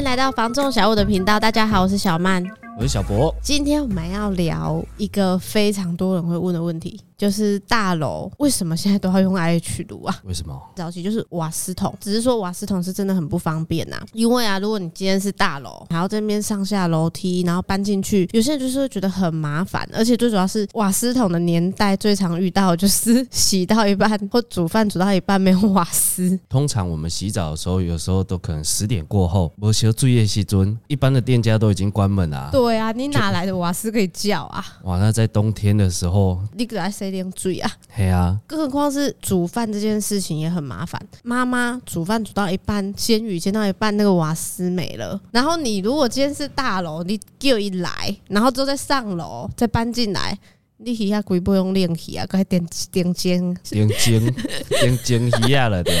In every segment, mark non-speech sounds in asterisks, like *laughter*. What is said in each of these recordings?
迎来到房仲小五的频道。大家好，我是小曼，我是小博。今天我们要聊一个非常多人会问的问题。就是大楼为什么现在都要用 IH 炉啊？为什么？早期就是瓦斯桶，只是说瓦斯桶是真的很不方便呐。因为啊，如果你今天是大楼，还要这边上下楼梯，然后搬进去，有些人就是会觉得很麻烦。而且最主要是瓦斯桶的年代最常遇到就是洗到一半或煮饭煮到一半没有瓦斯。通常我们洗澡的时候，有时候都可能十点过后，我需要注意时尊，一般的店家都已经关门了啊。对啊，你哪来的瓦斯可以叫啊？哇，那在冬天的时候，你给他塞。点嘴啊，嘿啊，更何况是煮饭这件事情也很麻烦。妈妈煮饭煮到一半，煎鱼煎到一半，那个瓦斯没了。然后你如果今天是大楼，你叫一来，然后之后再上楼再搬进来，你鱼啊鬼不用练鱼啊，该点点煎，点煎 *laughs* 点煎鱼啊了对。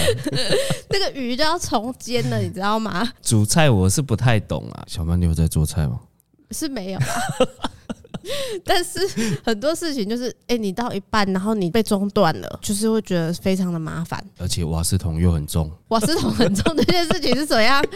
那个鱼都要重煎了，你知道吗？煮菜我是不太懂啊。小曼，你有在做菜吗？是没有啊。*laughs* *laughs* 但是很多事情就是，哎、欸，你到一半，然后你被中断了，就是会觉得非常的麻烦。而且瓦斯桶又很重，瓦斯桶很重这件事情是怎样？*laughs*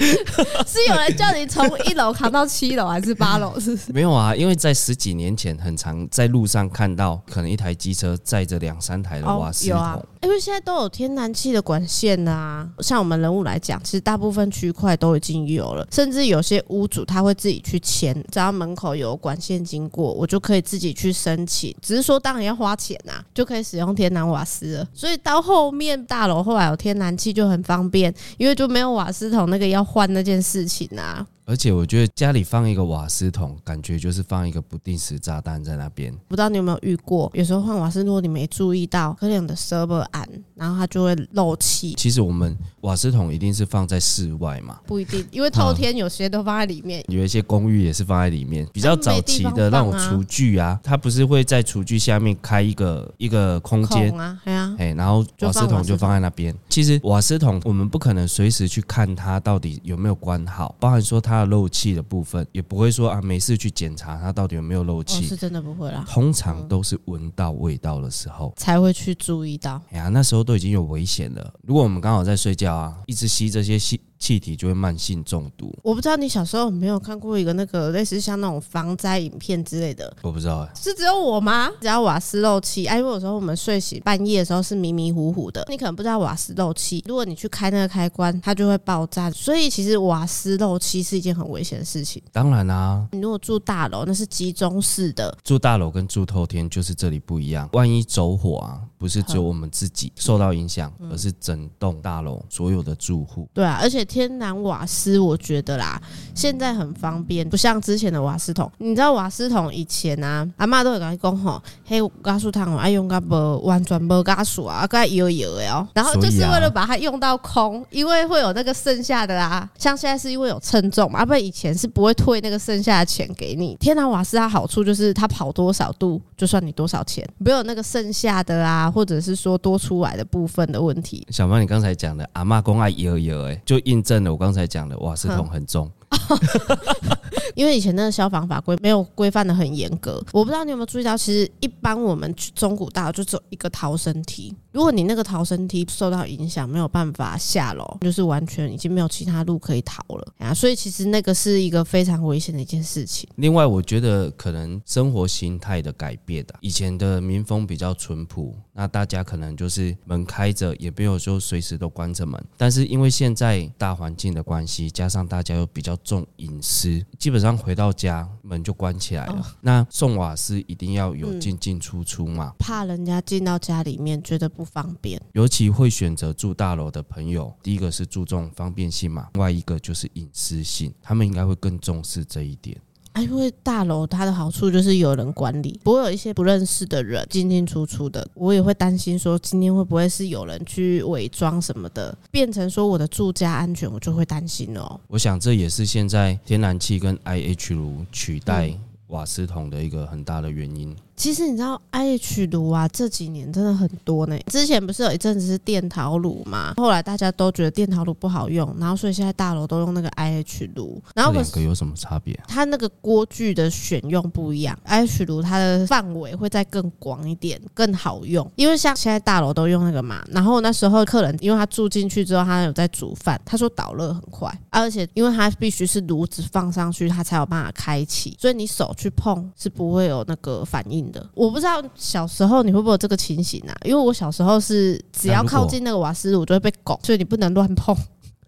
是有人叫你从一楼扛到七楼，还是八楼？是不是？没有啊，因为在十几年前，很常在路上看到，可能一台机车载着两三台的瓦斯桶。因为现在都有天然气的管线啊。像我们人物来讲，其实大部分区块都已经有了，甚至有些屋主他会自己去签，只要门口有管线经过，我就可以自己去申请。只是说当然要花钱呐，就可以使用天然瓦斯了。所以到后面大楼后来有天然气就很方便，因为就没有瓦斯桶那个要换那件事情啊。而且我觉得家里放一个瓦斯桶，感觉就是放一个不定时炸弹在那边。不知道你有没有遇过？有时候换瓦斯，如果你没注意到，可能你的 server 暗，然后它就会漏气。其实我们瓦斯桶一定是放在室外嘛？不一定，因为透天有些都放在里面。嗯、有一些公寓也是放在里面。比较早期的那种厨具啊，它不是会在厨具下面开一个一个空间啊？对啊，哎，然后瓦斯桶就放在那边。其实瓦斯桶我们不可能随时去看它到底有没有关好，包含说它。的漏气的部分也不会说啊，没事去检查它到底有没有漏气。哦，是真的不会啦。通常都是闻到味道的时候才会去注意到。哎呀，那时候都已经有危险了。如果我们刚好在睡觉啊，一直吸这些气。气体就会慢性中毒。我不知道你小时候有没有看过一个那个类似像那种防灾影片之类的。我不知道哎、欸，是只有我吗？只要瓦斯漏气，哎，因为有时候我们睡醒半夜的时候是迷迷糊糊的，你可能不知道瓦斯漏气。如果你去开那个开关，它就会爆炸。所以其实瓦斯漏气是一件很危险的事情。当然啦、啊，你如果住大楼，那是集中式的。住大楼跟住透天就是这里不一样。万一走火啊，不是只有我们自己受到影响，而是整栋大楼所有的住户。对啊，而且天然瓦斯。我觉得啦，现在很方便，不像之前的瓦斯桶。你知道瓦斯桶以前啊，阿妈都会跟你讲吼，嘿，加速汤爱用个不完全不加速啊，该油油的哦。然后就是为了把它用到空，因为会有那个剩下的啊。像现在是因为有称重嘛，不然以前是不会退那个剩下的钱给你。天然瓦斯它好处就是它跑多少度就算你多少钱，没有那个剩下的啊，或者是说多出来的部分的问题。小芳，你刚才讲的阿妈公爱有有，哎，就印证了我刚才讲。的，哇，是痛很重，*laughs* 因为以前那个消防法规没有规范得很严格。我不知道你有没有注意到，其实一般我们去中古大楼就只有一个逃生梯。如果你那个逃生梯受到影响，没有办法下楼，就是完全已经没有其他路可以逃了啊。所以其实那个是一个非常危险的一件事情。另外，我觉得可能生活形态的改变的，以前的民风比较淳朴，那大家可能就是门开着，也没有说随时都关着门。但是因为现在大环境的关系。加上大家又比较重隐私，基本回到家门就关起来了。哦、那送瓦斯一定要有进进出出嘛，嗯、怕人家进到家里面觉得不方便。尤其会选择住大楼的朋友，第一个是注重方便性嘛，另外一个就是隐私性，他们应该会更重视这一点。啊，因为大楼它的好处就是有人管理，不会有一些不认识的人进进出出的。我也会担心说，今天会不会是有人去伪装什么的，变成说我的住家安全，我就会担心哦。我想这也是现在天然气跟 IH 炉取代瓦斯桶的一个很大的原因。其实你知道 IH 炉啊，这几年真的很多呢。之前不是有一阵子是电陶炉嘛，后来大家都觉得电陶炉不好用，然后所以现在大楼都用那个 IH 炉。然后两个有什么差别？它那个锅具的选用不一样，IH 炉它的范围会再更广一点，更好用。因为像现在大楼都用那个嘛，然后那时候客人因为他住进去之后，他有在煮饭，他说导热很快，而且因为他必须是炉子放上去，他才有办法开启，所以你手去碰是不会有那个反应的。我不知道小时候你会不会有这个情形啊？因为我小时候是只要靠近那个瓦斯炉就会被拱，所以你不能乱碰。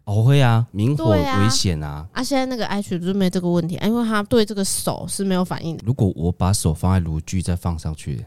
哦，会啊，明火危险啊！啊，现在那个 IH 就没这个问题，因为他对这个手是没有反应的。如果我把手放在炉具再放上去，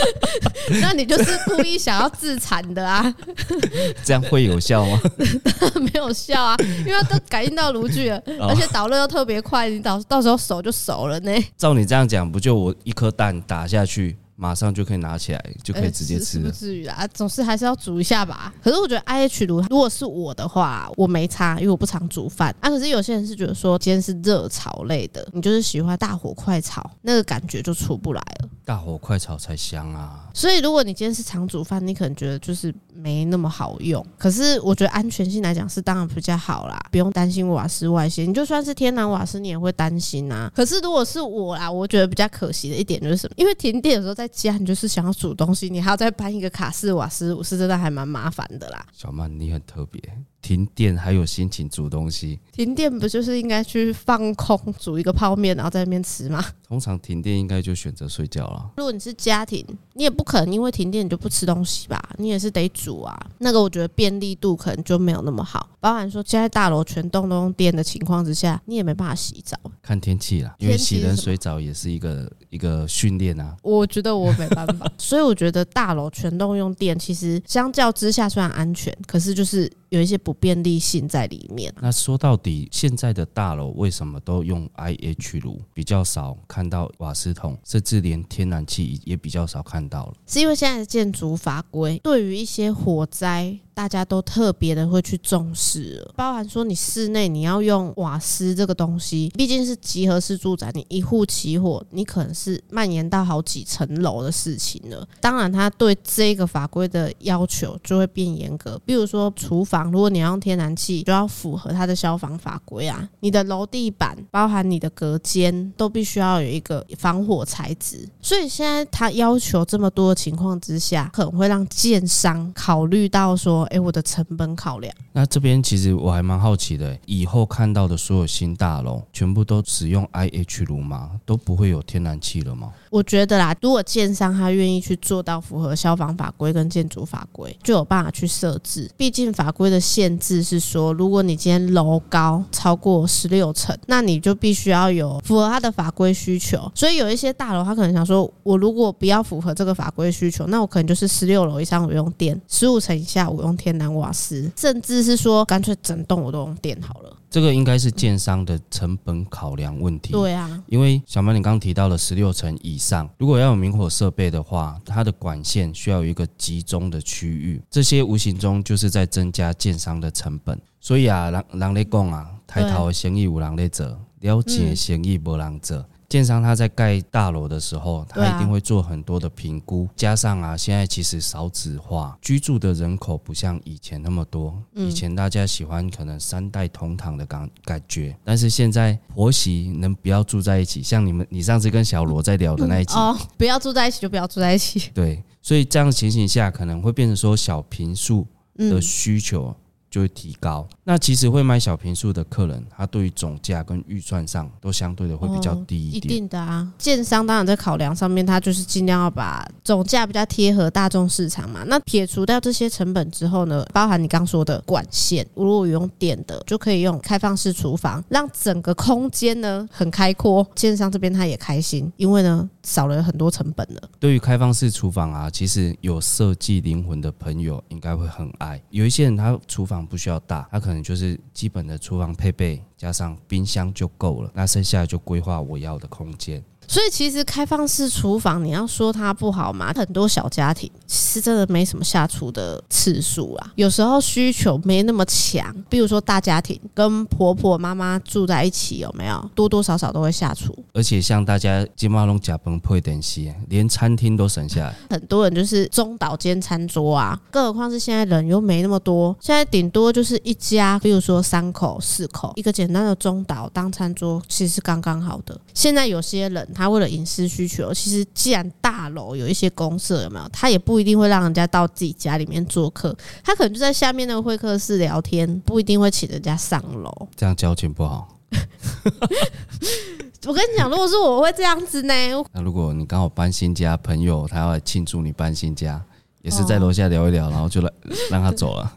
*laughs* 那你就是故意想要自残的啊？*laughs* 这样会有效吗？*laughs* 没有效啊，因为它都感应到炉具了，而且导热又特别快，你到到时候手就熟了呢。照你这样讲，不就我一颗蛋打下去？马上就可以拿起来，就可以直接吃了。不至于啦，总是还是要煮一下吧。可是我觉得 IH 炉，如果是我的话，我没差，因为我不常煮饭啊。可是有些人是觉得说，今天是热炒类的，你就是喜欢大火快炒，那个感觉就出不来了。大火快炒才香啊！所以如果你今天是常煮饭，你可能觉得就是没那么好用。可是我觉得安全性来讲是当然比较好啦，不用担心瓦斯外泄。你就算是天然瓦斯，你也会担心啊。可是如果是我啦，我觉得比较可惜的一点就是什么？因为停电的时候在。家，你就是想要煮东西，你还要再搬一个卡式瓦斯炉，是真的还蛮麻烦的啦。小曼，你很特别。停电还有心情煮东西？停电不就是应该去放空煮一个泡面，然后在那边吃吗？通常停电应该就选择睡觉了。如果你是家庭，你也不可能因为停电你就不吃东西吧？你也是得煮啊。那个我觉得便利度可能就没有那么好。包含说现在大楼全栋都用电的情况之下，你也没办法洗澡。看天气啦，因为洗冷水澡也是一个一个训练啊。我觉得我没办法，*laughs* 所以我觉得大楼全栋用电，其实相较之下虽然安全，可是就是。有一些不便利性在里面。那说到底，现在的大楼为什么都用 IH 炉，比较少看到瓦斯桶，甚至连天然气也比较少看到了？是因为现在的建筑法规对于一些火灾。大家都特别的会去重视，包含说你室内你要用瓦斯这个东西，毕竟是集合式住宅，你一户起火，你可能是蔓延到好几层楼的事情了。当然，他对这个法规的要求就会变严格。比如说厨房，如果你要用天然气，就要符合它的消防法规啊。你的楼地板，包含你的隔间，都必须要有一个防火材质。所以现在他要求这么多的情况之下，可能会让建商考虑到说。哎，我的成本考量。那这边其实我还蛮好奇的，以后看到的所有新大楼，全部都使用 IH 炉吗？都不会有天然气了吗？我觉得啦，如果建商他愿意去做到符合消防法规跟建筑法规，就有办法去设置。毕竟法规的限制是说，如果你今天楼高超过十六层，那你就必须要有符合他的法规需求。所以有一些大楼，他可能想说，我如果不要符合这个法规需求，那我可能就是十六楼以上我用电，十五层以下我用。天然瓦斯，甚至是说干脆整栋我都用电好了。这个应该是建商的成本考量问题。对啊，因为小曼你刚刚提到了十六层以上，如果要有明火设备的话，它的管线需要有一个集中的区域，这些无形中就是在增加建商的成本。所以啊，人人咧讲啊，抬头的生意有人咧做，了解的生意无人做。建商他在盖大楼的时候，他一定会做很多的评估，加上啊，现在其实少子化，居住的人口不像以前那么多。以前大家喜欢可能三代同堂的感感觉，但是现在婆媳能不要住在一起？像你们，你上次跟小罗在聊的那一集，哦，不要住在一起就不要住在一起。对，所以这样的情形下，可能会变成说小平数的需求。就会提高。那其实会买小平数的客人，他对于总价跟预算上都相对的会比较低一点。一定的啊，建商当然在考量上面，他就是尽量要把总价比较贴合大众市场嘛。那撇除掉这些成本之后呢，包含你刚说的管线，如果用电的，就可以用开放式厨房，让整个空间呢很开阔。建商这边他也开心，因为呢少了很多成本了。对于开放式厨房啊，其实有设计灵魂的朋友应该会很爱。有一些人他厨房。不需要大，它可能就是基本的厨房配备。加上冰箱就够了。那剩下的就规划我要的空间。所以其实开放式厨房，你要说它不好嘛？很多小家庭其实真的没什么下厨的次数啊。有时候需求没那么强，比如说大家庭跟婆婆妈妈住在一起，有没有多多少少都会下厨？而且像大家金马龙甲崩配点西，连餐厅都省下来。很多人就是中岛间餐桌啊，更何况是现在人又没那么多，现在顶多就是一家，比如说三口四口，一个简单的中岛当餐桌，其实是刚刚好的。现在有些人。他为了隐私需求，其实既然大楼有一些公社，有没有？他也不一定会让人家到自己家里面做客，他可能就在下面那个会客室聊天，不一定会请人家上楼。这样交情不好。*laughs* 我跟你讲，如果是我会这样子呢？那如果你刚好搬新家，朋友他要来庆祝你搬新家，也是在楼下聊一聊，然后就来 *laughs* 让他走了。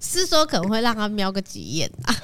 是说可能会让他瞄个几眼啊？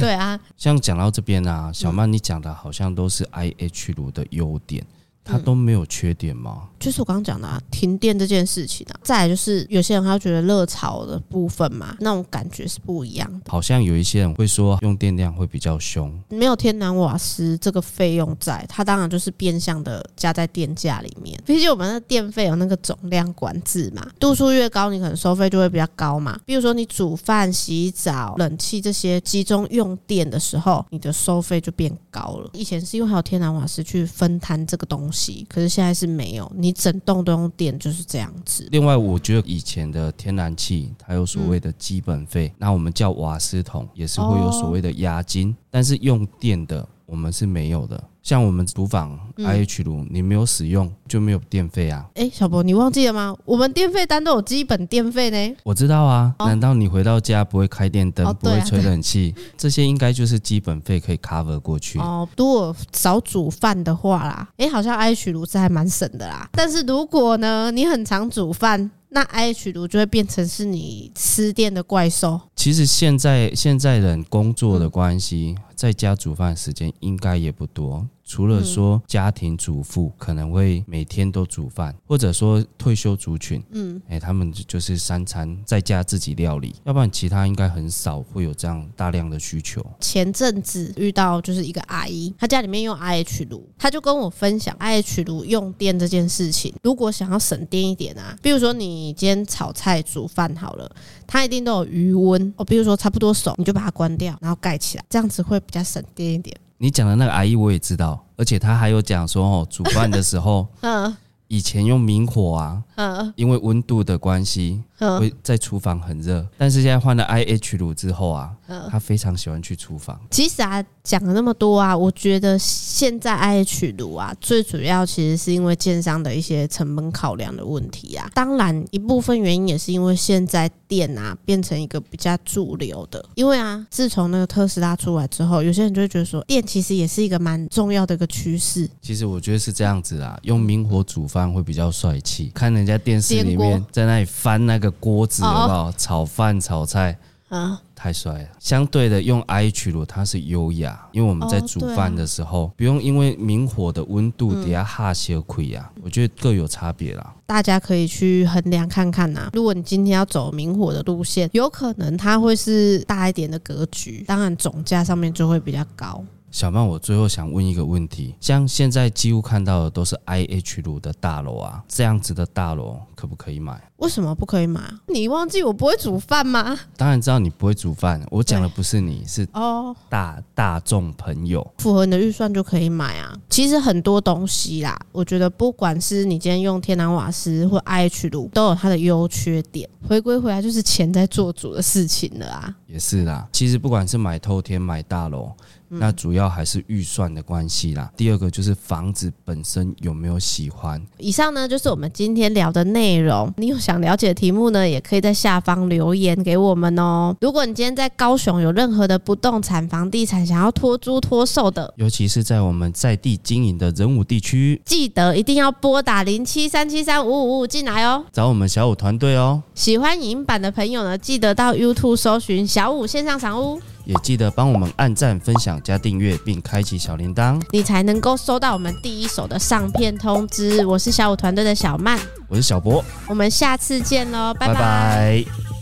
对啊，像讲到这边啊，小曼，你讲的好像都是 IH 炉的优点。它都没有缺点吗？嗯、就是我刚刚讲的啊，停电这件事情啊，再来就是有些人他觉得热潮的部分嘛，那种感觉是不一样的。好像有一些人会说用电量会比较凶，没有天然瓦斯这个费用在，它当然就是变相的加在电价里面。毕竟我们的电费有那个总量管制嘛，度数越高，你可能收费就会比较高嘛。比如说你煮饭、洗澡、冷气这些集中用电的时候，你的收费就变高了。以前是因为还有天然瓦斯去分摊这个东西。可是现在是没有，你整栋都用电就是这样子。另外，我觉得以前的天然气它有所谓的基本费，那我们叫瓦斯桶也是会有所谓的押金，但是用电的我们是没有的。像我们厨房 IH 炉，你没有使用就没有电费啊。哎，小博，你忘记了吗？我们电费单都有基本电费呢。我知道啊，难道你回到家不会开电灯，不会吹冷气？*laughs* 这些应该就是基本费可以 cover 过去。哦，如果少煮饭的话啦，哎，好像 IH 炉是还蛮省的啦。但是如果呢，你很常煮饭，那 IH 炉就会变成是你吃电的怪兽。其实现在现在人工作的关系，在家煮饭时间应该也不多。除了说家庭主妇可能会每天都煮饭，或者说退休族群，嗯，哎，他们就是三餐在家自己料理，要不然其他应该很少会有这样大量的需求。前阵子遇到就是一个阿姨，她家里面用 IH 炉，她就跟我分享 IH 炉用电这件事情。如果想要省电一点啊，比如说你今天炒菜煮饭好了，它一定都有余温哦，比如说差不多熟，你就把它关掉，然后盖起来，这样子会比较省电一点。你讲的那个阿姨我也知道，而且她还有讲说哦，*laughs* 煮饭的时候，嗯，以前用明火啊，嗯，因为温度的关系。会在厨房很热，但是现在换了 IH 炉之后啊，他非常喜欢去厨房。其实啊，讲了那么多啊，我觉得现在 IH 炉啊，最主要其实是因为建商的一些成本考量的问题啊。当然，一部分原因也是因为现在电啊变成一个比较主流的。因为啊，自从那个特斯拉出来之后，有些人就会觉得说，电其实也是一个蛮重要的一个趋势。其实我觉得是这样子啊，用明火煮饭会比较帅气。看人家电视里面在那里翻那个。锅子有没有炒饭炒菜？啊，太帅了！相对的，用 IH 炉它是优雅，因为我们在煮饭的时候，不用因为明火的温度底下哈些亏呀。我觉得各有差别啦。大家可以去衡量看看呐。如果你今天要走明火的路线，有可能它会是大一点的格局，当然总价上面就会比较高。小曼，我最后想问一个问题：像现在几乎看到的都是 IH 炉的大楼啊，这样子的大楼可不可以买？为什么不可以买？你忘记我不会煮饭吗？当然知道你不会煮饭，我讲的不是你，是哦大大众朋友符合你的预算就可以买啊。其实很多东西啦，我觉得不管是你今天用天然瓦斯或 IH 炉，都有它的优缺点。回归回来就是钱在做主的事情了啊。也是啦，其实不管是买透天买大楼。那主要还是预算的关系啦。第二个就是房子本身有没有喜欢。以上呢就是我们今天聊的内容。你有想了解的题目呢，也可以在下方留言给我们哦。如果你今天在高雄有任何的不动产、房地产想要托租托售的，尤其是在我们在地经营的人武地区，记得一定要拨打零七三七三五五五进来哦，找我们小五团队哦。喜欢影音版的朋友呢，记得到 YouTube 搜寻小五线上赏屋。也记得帮我们按赞、分享、加订阅，并开启小铃铛，你才能够收到我们第一手的上片通知。我是小五团队的小曼，我是小博，我们下次见喽，拜拜。拜拜。